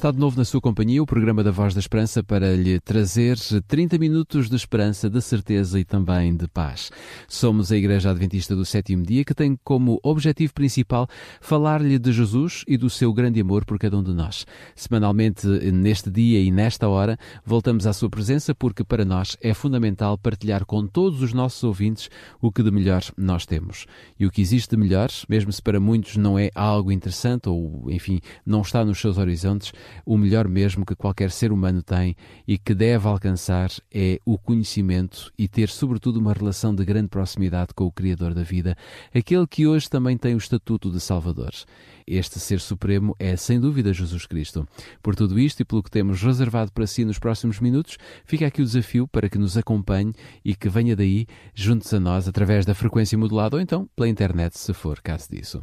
Está de novo na sua companhia o programa da Voz da Esperança para lhe trazer 30 minutos de esperança, de certeza e também de paz. Somos a Igreja Adventista do Sétimo Dia que tem como objetivo principal falar-lhe de Jesus e do seu grande amor por cada um de nós. Semanalmente, neste dia e nesta hora, voltamos à sua presença porque para nós é fundamental partilhar com todos os nossos ouvintes o que de melhor nós temos. E o que existe de melhor, mesmo se para muitos não é algo interessante ou, enfim, não está nos seus horizontes, o melhor mesmo que qualquer ser humano tem e que deve alcançar é o conhecimento e ter, sobretudo, uma relação de grande proximidade com o Criador da vida, aquele que hoje também tem o estatuto de Salvador. Este ser supremo é, sem dúvida, Jesus Cristo. Por tudo isto e pelo que temos reservado para si nos próximos minutos, fica aqui o desafio para que nos acompanhe e que venha daí, juntos a nós, através da frequência modulada ou então pela internet, se for caso disso.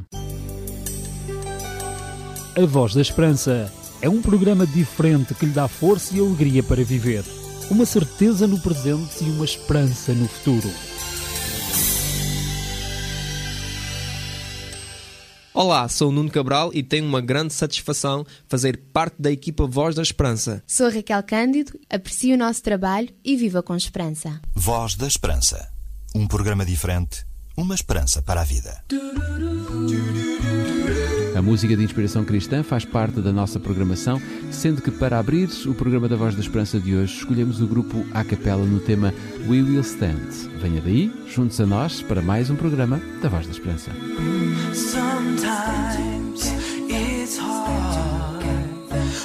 A Voz da Esperança é um programa diferente que lhe dá força e alegria para viver. Uma certeza no presente e uma esperança no futuro. Olá, sou o Nuno Cabral e tenho uma grande satisfação fazer parte da equipa Voz da Esperança. Sou a Raquel Cândido, aprecio o nosso trabalho e viva com esperança. Voz da Esperança. Um programa diferente, uma esperança para a vida. A música de inspiração cristã faz parte da nossa programação, sendo que para abrir o programa da Voz da Esperança de hoje, escolhemos o grupo a capela no tema We Will Stand. Venha daí, juntos a nós, para mais um programa da Voz da Esperança. Sometimes it's hard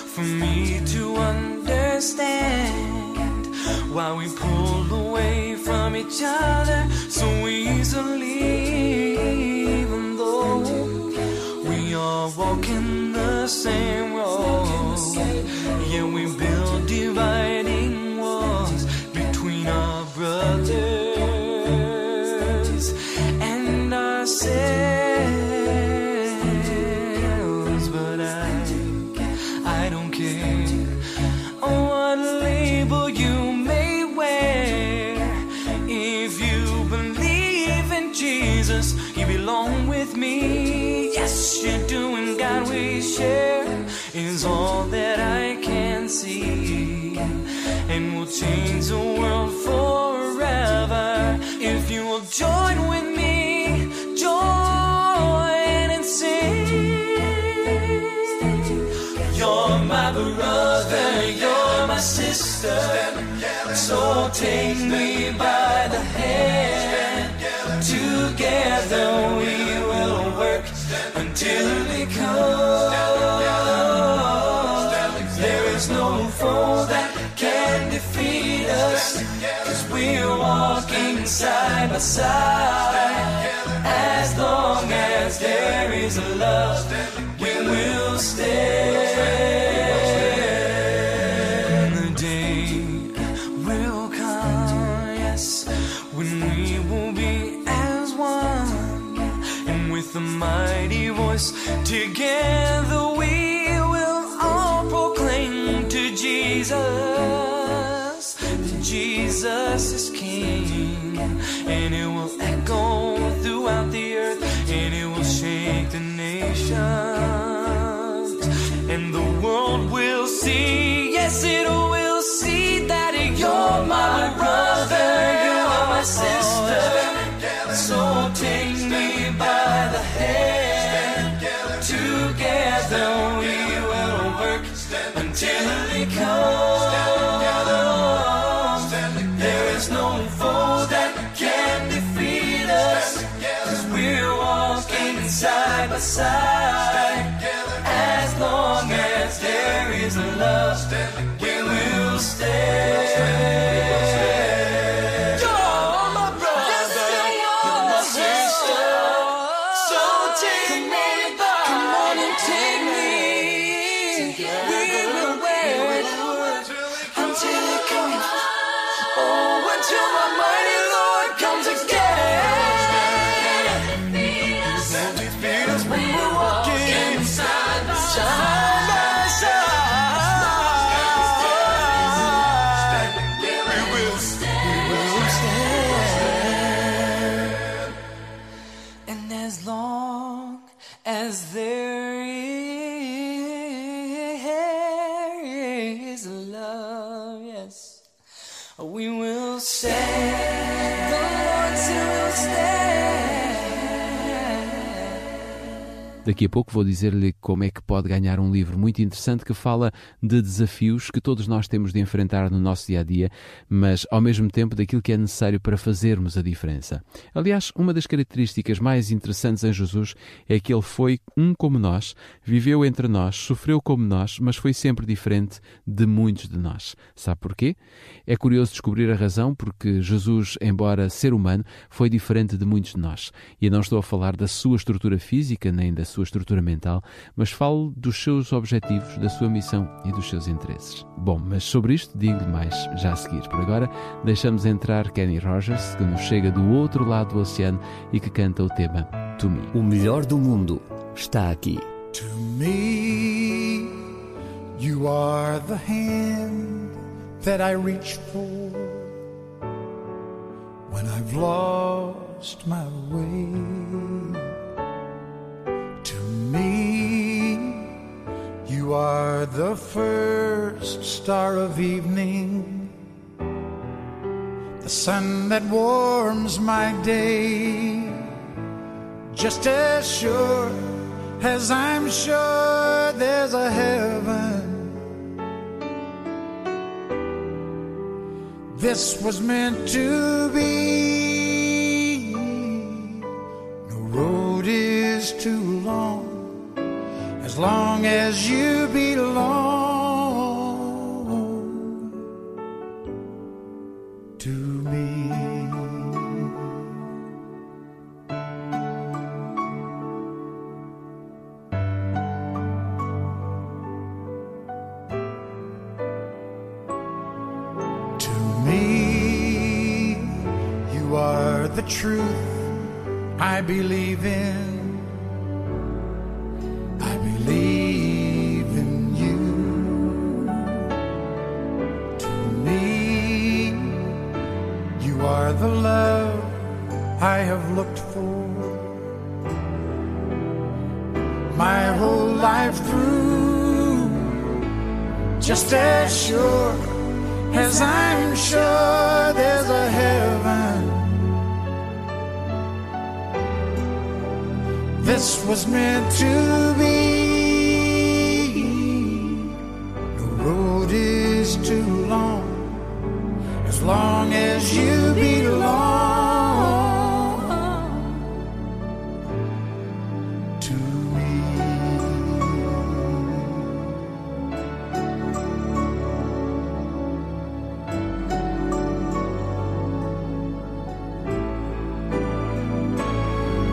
for me to understand why we pull away from each other so easily, are walking the same road. Yeah, we build dividing walls between our brothers and ourselves. But I, I don't care what label you may wear. If you believe in Jesus, you belong with me. Yes, you do, we share is all that I can see. And we'll change the world forever if you will join with me. Join and sing. You're my brother, you're my sister. So take me by the hand. Together we will work until we're walking side by side. As long as there is a love, we will stand. The day will come, yes, when we will be as one. And with a mighty voice, together we will all proclaim to Jesus Jesus is King. And it will echo throughout the earth, and it will shake the nations. And the world will see, yes, it will see that you're my brother, you're my sister. So take me by the hand. Together we will work until side by side. As long as there is a love, we will stand. Daqui a pouco vou dizer-lhe como é que pode ganhar um livro muito interessante que fala de desafios que todos nós temos de enfrentar no nosso dia a dia, mas ao mesmo tempo daquilo que é necessário para fazermos a diferença. Aliás, uma das características mais interessantes em Jesus é que ele foi um como nós, viveu entre nós, sofreu como nós, mas foi sempre diferente de muitos de nós. Sabe porquê? É curioso descobrir a razão porque Jesus, embora ser humano, foi diferente de muitos de nós. E não estou a falar da sua estrutura física nem da sua estrutura mental, mas falo dos seus objetivos, da sua missão e dos seus interesses. Bom, mas sobre isto digo-lhe mais já a seguir. Por agora, deixamos entrar Kenny Rogers, que nos chega do outro lado do oceano e que canta o tema To Me. O melhor do mundo está aqui. To me, you are the hand that I reach for when I've lost my way. The first star of evening, the sun that warms my day just as sure as I'm sure there's a heaven. This was meant to be. No road is too long as long as you you are the truth I believe in. I believe in you. To me, you are the love I have looked for. My whole life through, just as sure as I'm sure Was meant to be. No road is too long as long as you belong to me.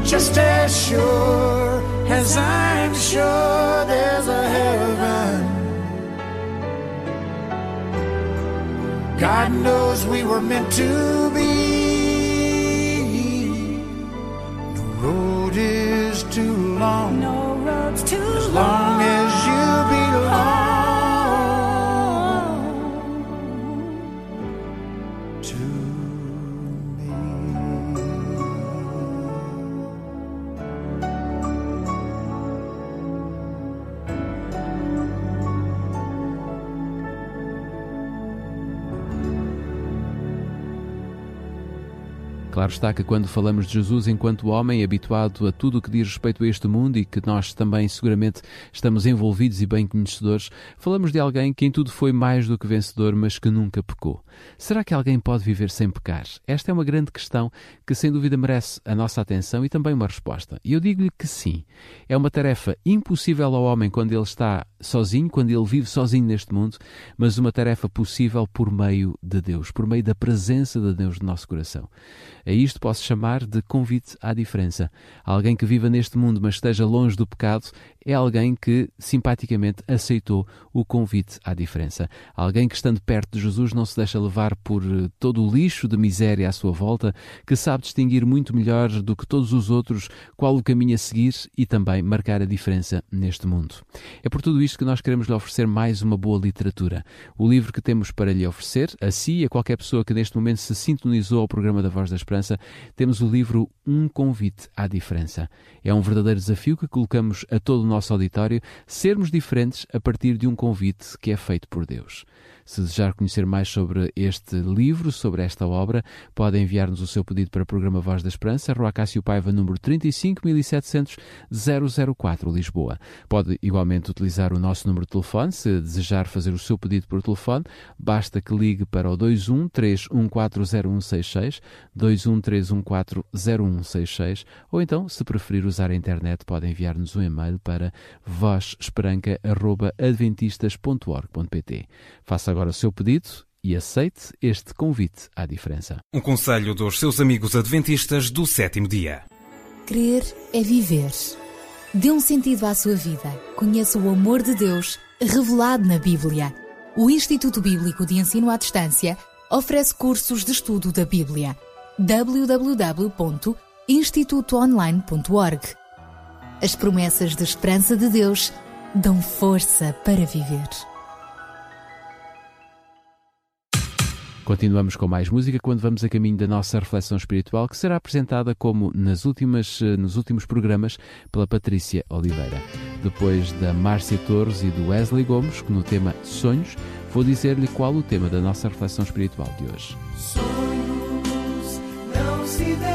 just as sure as I'm sure there's a heaven. God knows we were meant to be. The road is too long. Está que quando falamos de Jesus enquanto homem habituado a tudo o que diz respeito a este mundo e que nós também seguramente estamos envolvidos e bem conhecedores, falamos de alguém que em tudo foi mais do que vencedor, mas que nunca pecou. Será que alguém pode viver sem pecar? Esta é uma grande questão que sem dúvida merece a nossa atenção e também uma resposta. E eu digo-lhe que sim. É uma tarefa impossível ao homem quando ele está sozinho, quando ele vive sozinho neste mundo, mas uma tarefa possível por meio de Deus, por meio da presença de Deus no nosso coração. A isto posso chamar de convite à diferença. Alguém que viva neste mundo, mas esteja longe do pecado, é alguém que simpaticamente aceitou o convite à diferença. Alguém que, estando perto de Jesus, não se deixa levar por eh, todo o lixo de miséria à sua volta, que sabe distinguir muito melhor do que todos os outros qual o caminho a seguir e também marcar a diferença neste mundo. É por tudo isto que nós queremos lhe oferecer mais uma boa literatura. O livro que temos para lhe oferecer, a si e a qualquer pessoa que neste momento se sintonizou ao programa da Voz da Esperança, temos o livro Um Convite à Diferença. É um verdadeiro desafio que colocamos a todo nosso auditório sermos diferentes a partir de um convite que é feito por Deus. Se desejar conhecer mais sobre este livro, sobre esta obra, pode enviar-nos o seu pedido para o programa Voz da Esperança, Rua Cássio Paiva, número 35700 004, Lisboa. Pode igualmente utilizar o nosso número de telefone, se desejar fazer o seu pedido por telefone, basta que ligue para o 21 3140166, 21 3140166, ou então, se preferir usar a internet, pode enviar-nos um e-mail para vozesperanca.adventistas.org.pt. Faça agora o seu pedido e aceite este convite à diferença. Um conselho dos seus amigos adventistas do sétimo dia. Crer é viver. Dê um sentido à sua vida. Conheça o amor de Deus revelado na Bíblia. O Instituto Bíblico de Ensino à Distância oferece cursos de estudo da Bíblia. www.institutoonline.org As promessas de esperança de Deus dão força para viver. Continuamos com mais música quando vamos a caminho da nossa reflexão espiritual, que será apresentada como nas últimas, nos últimos programas pela Patrícia Oliveira. Depois da Márcia Torres e do Wesley Gomes, que no tema Sonhos, vou dizer-lhe qual o tema da nossa reflexão espiritual de hoje. Sonhos não se desfarão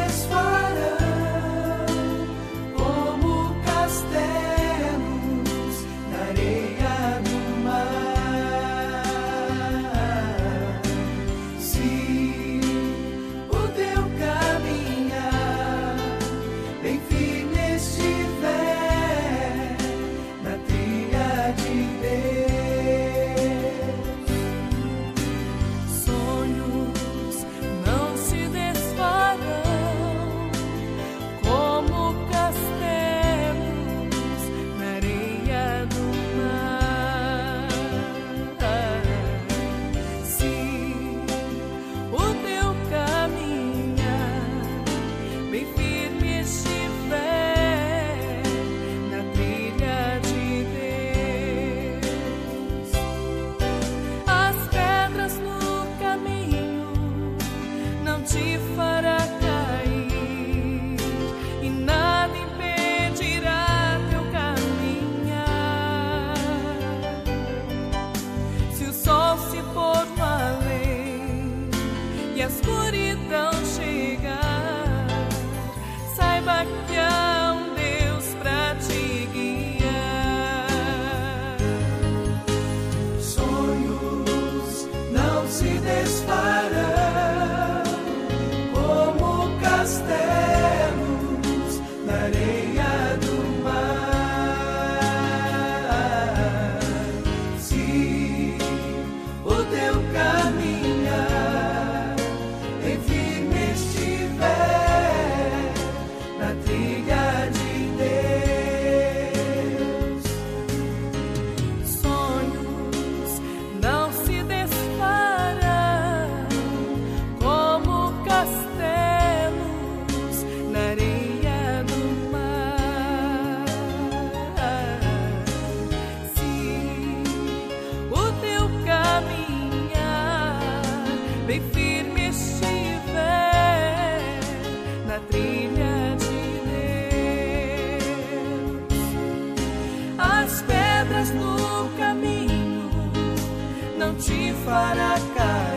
te fará cair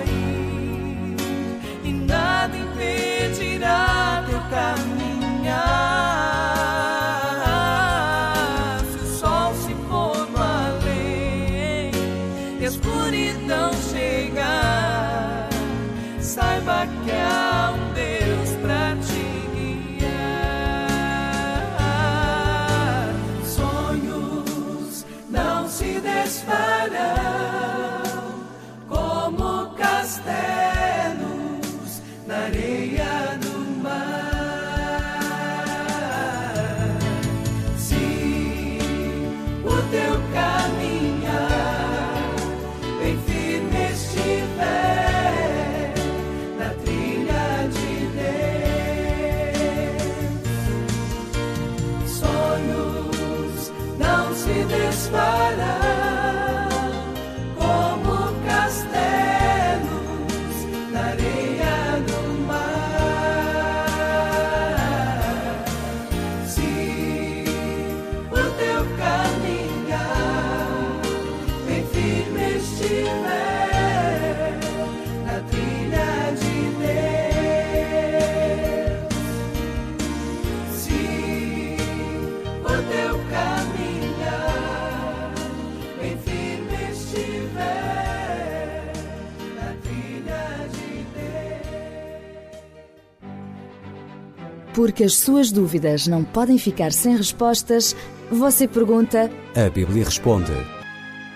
porque as suas dúvidas não podem ficar sem respostas, você pergunta. A Bíblia responde.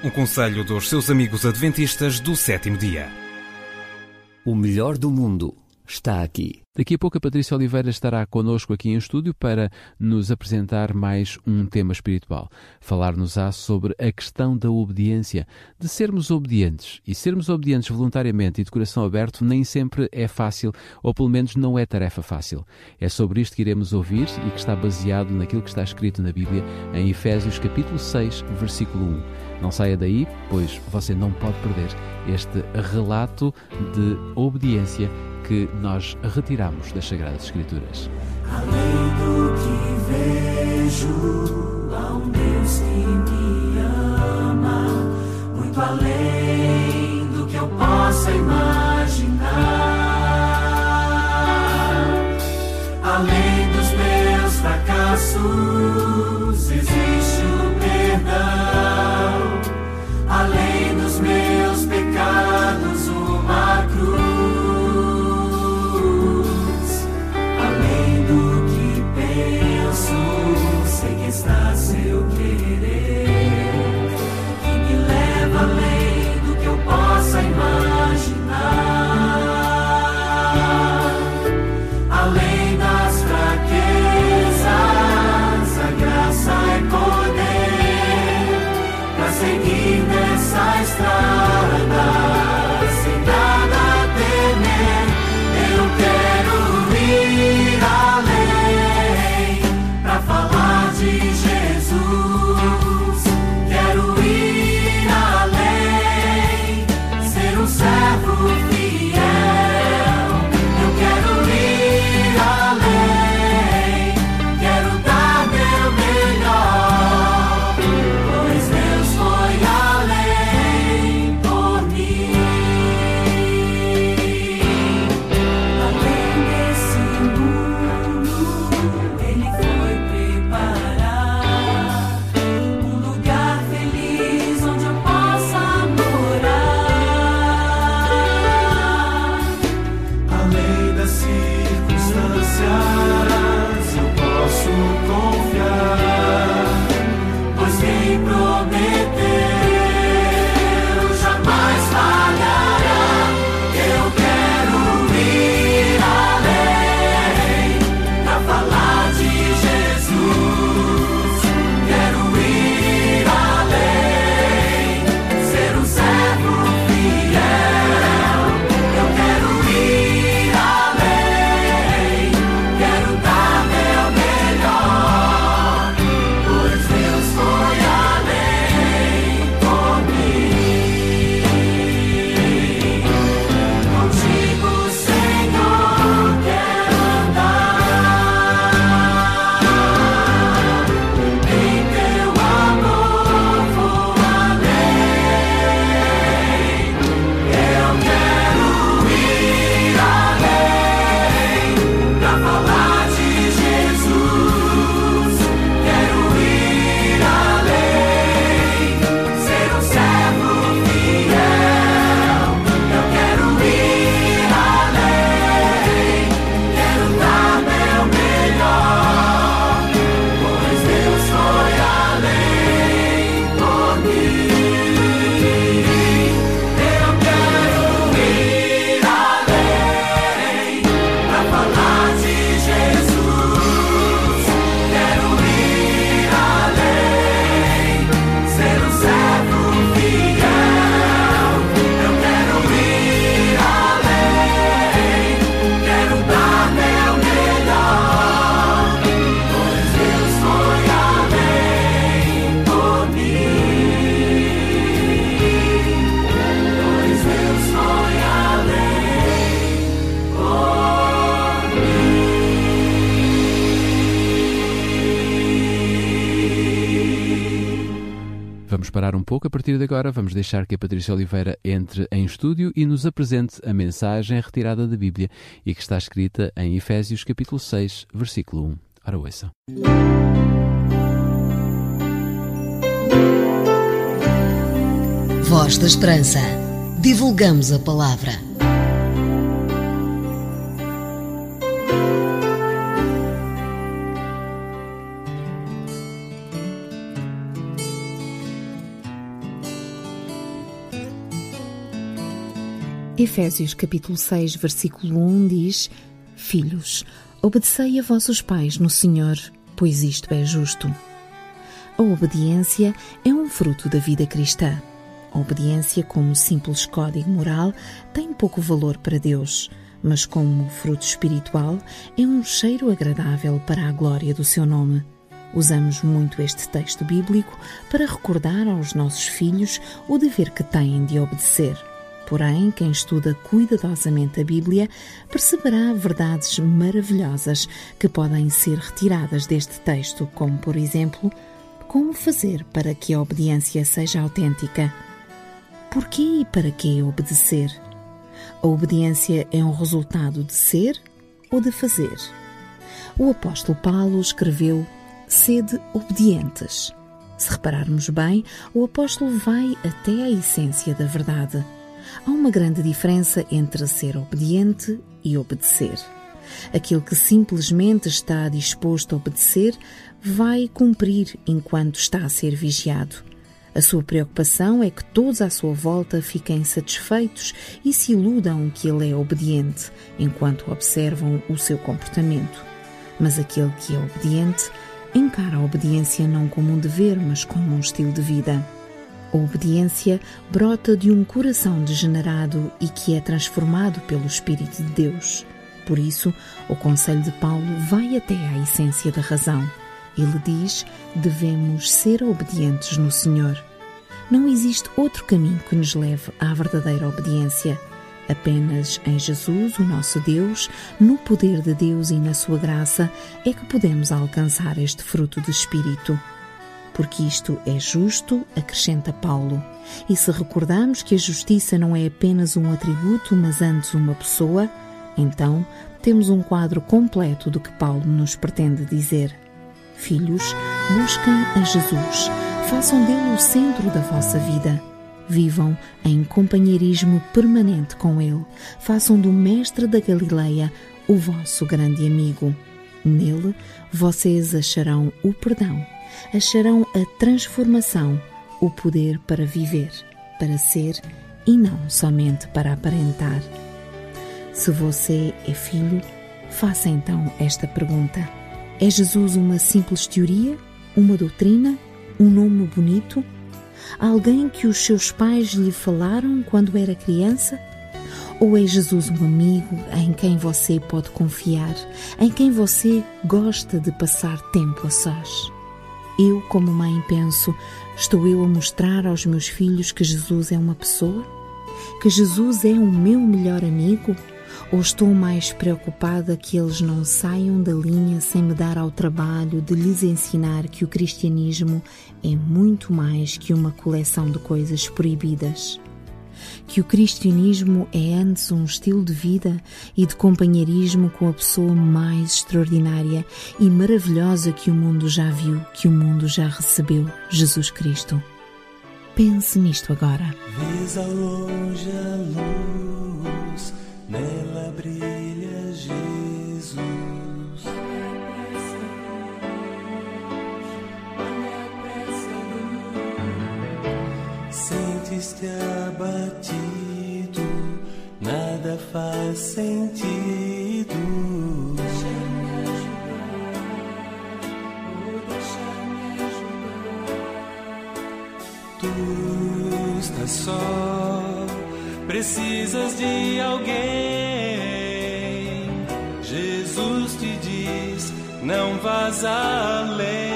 Um conselho dos seus amigos adventistas do sétimo dia. O melhor do mundo está aqui. Daqui a pouco a Patrícia Oliveira estará connosco aqui em estúdio para nos apresentar mais um tema espiritual. Falar-nos-á sobre a questão da obediência, de sermos obedientes. E sermos obedientes voluntariamente e de coração aberto nem sempre é fácil, ou pelo menos não é tarefa fácil. É sobre isto que iremos ouvir e que está baseado naquilo que está escrito na Bíblia em Efésios capítulo 6, versículo 1. Não saia daí, pois você não pode perder este relato de obediência que nós retiramos das Sagradas Escrituras. Além do que vejo, há um Deus que me ama, muito além do que eu possa imaginar. Além dos meus fracassos, existe pouco a partir de agora. Vamos deixar que a Patrícia Oliveira entre em estúdio e nos apresente a mensagem retirada da Bíblia e que está escrita em Efésios capítulo 6, versículo 1. Ora, ouça. Voz da Esperança. Divulgamos a palavra. Efésios capítulo 6, versículo 1 diz: Filhos, obedecei a vossos pais no Senhor, pois isto é justo. A obediência é um fruto da vida cristã. A obediência, como simples código moral, tem pouco valor para Deus, mas como fruto espiritual, é um cheiro agradável para a glória do seu nome. Usamos muito este texto bíblico para recordar aos nossos filhos o dever que têm de obedecer. Porém, quem estuda cuidadosamente a Bíblia perceberá verdades maravilhosas que podem ser retiradas deste texto, como, por exemplo, como fazer para que a obediência seja autêntica. Por que e para que obedecer? A obediência é um resultado de ser ou de fazer? O apóstolo Paulo escreveu: Sede obedientes. Se repararmos bem, o apóstolo vai até a essência da verdade. Há uma grande diferença entre ser obediente e obedecer. Aquele que simplesmente está disposto a obedecer vai cumprir enquanto está a ser vigiado. A sua preocupação é que todos à sua volta fiquem satisfeitos e se iludam que ele é obediente, enquanto observam o seu comportamento. Mas aquele que é obediente encara a obediência não como um dever, mas como um estilo de vida. A obediência brota de um coração degenerado e que é transformado pelo Espírito de Deus. Por isso, o conselho de Paulo vai até à essência da razão. Ele diz: devemos ser obedientes no Senhor. Não existe outro caminho que nos leve à verdadeira obediência. Apenas em Jesus, o nosso Deus, no poder de Deus e na sua graça, é que podemos alcançar este fruto do Espírito porque isto é justo, acrescenta Paulo. E se recordarmos que a justiça não é apenas um atributo, mas antes uma pessoa, então temos um quadro completo do que Paulo nos pretende dizer. Filhos, busquem a Jesus, façam dele o centro da vossa vida. Vivam em companheirismo permanente com ele, façam do Mestre da Galileia o vosso grande amigo. Nele, vocês acharão o perdão acharão a transformação, o poder para viver, para ser e não somente para aparentar. Se você é filho, faça então esta pergunta: É Jesus uma simples teoria, uma doutrina, um nome bonito? Alguém que os seus pais lhe falaram quando era criança? Ou é Jesus um amigo em quem você pode confiar, em quem você gosta de passar tempo a sós? Eu, como mãe, penso: estou eu a mostrar aos meus filhos que Jesus é uma pessoa? Que Jesus é o meu melhor amigo? Ou estou mais preocupada que eles não saiam da linha sem me dar ao trabalho de lhes ensinar que o cristianismo é muito mais que uma coleção de coisas proibidas? Que o cristianismo é antes um estilo de vida e de companheirismo com a pessoa mais extraordinária e maravilhosa que o mundo já viu, que o mundo já recebeu, Jesus Cristo. Pense nisto agora. Vês ao longe a luz, nela brilha Jesus. Sentes-te abatido, nada faz sentido. Tu estás só, precisas de alguém. Jesus te diz: não vás além.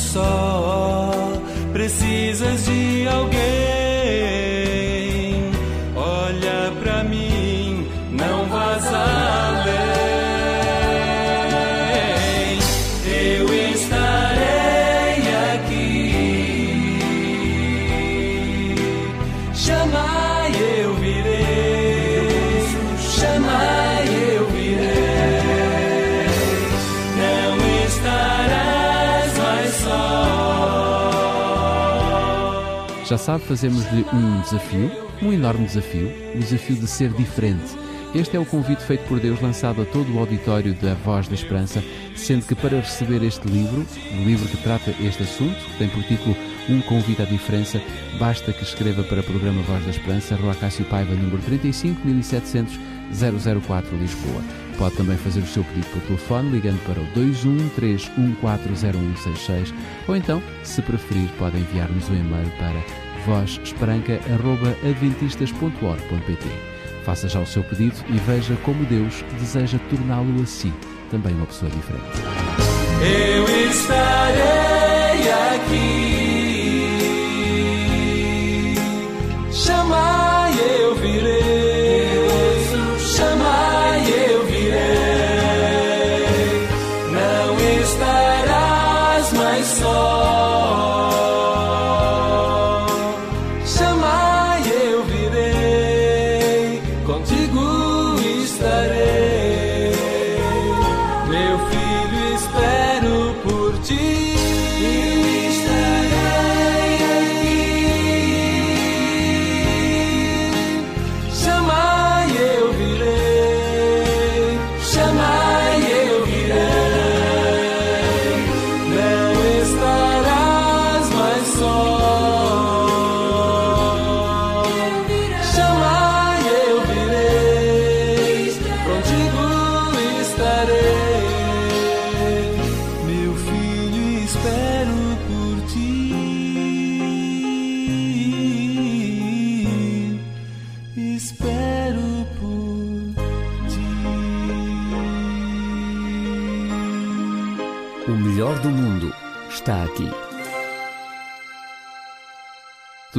Só, precisas de sabe, fazemos-lhe um desafio, um enorme desafio, o desafio de ser diferente. Este é o convite feito por Deus lançado a todo o auditório da Voz da Esperança, sendo que para receber este livro, um livro que trata este assunto, tem por título Um Convite à Diferença, basta que escreva para o programa Voz da Esperança, Rua Cássio Paiva, número 35700 004 Lisboa. Pode também fazer o seu pedido por telefone ligando para o 213140166 ou então, se preferir, pode enviar-nos um e-mail para vozesperanca.adventistas.org.pt Faça já o seu pedido e veja como Deus deseja torná-lo a si, também uma pessoa diferente. Eu estarei aqui.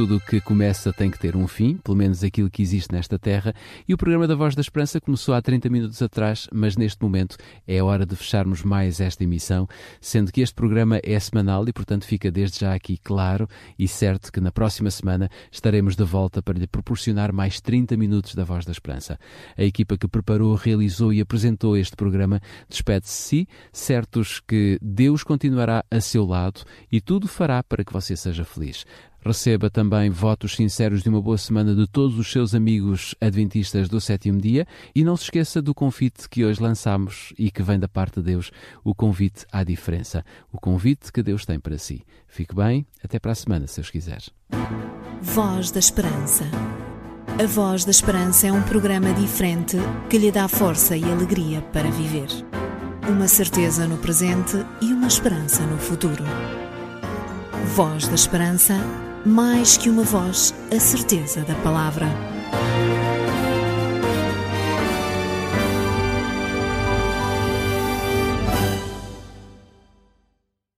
Tudo o que começa tem que ter um fim, pelo menos aquilo que existe nesta terra, e o programa da Voz da Esperança começou há 30 minutos atrás, mas neste momento é hora de fecharmos mais esta emissão, sendo que este programa é semanal e, portanto, fica desde já aqui claro e certo que na próxima semana estaremos de volta para lhe proporcionar mais 30 minutos da Voz da Esperança. A equipa que preparou, realizou e apresentou este programa despede-se, certos que Deus continuará a seu lado e tudo fará para que você seja feliz. Receba também votos sinceros de uma boa semana de todos os seus amigos adventistas do sétimo dia e não se esqueça do convite que hoje lançamos e que vem da parte de Deus, o convite à diferença, o convite que Deus tem para si. Fique bem, até para a semana, se Deus quiser. Voz da Esperança. A Voz da Esperança é um programa diferente que lhe dá força e alegria para viver. Uma certeza no presente e uma esperança no futuro. Voz da Esperança, mais que uma voz, a certeza da palavra.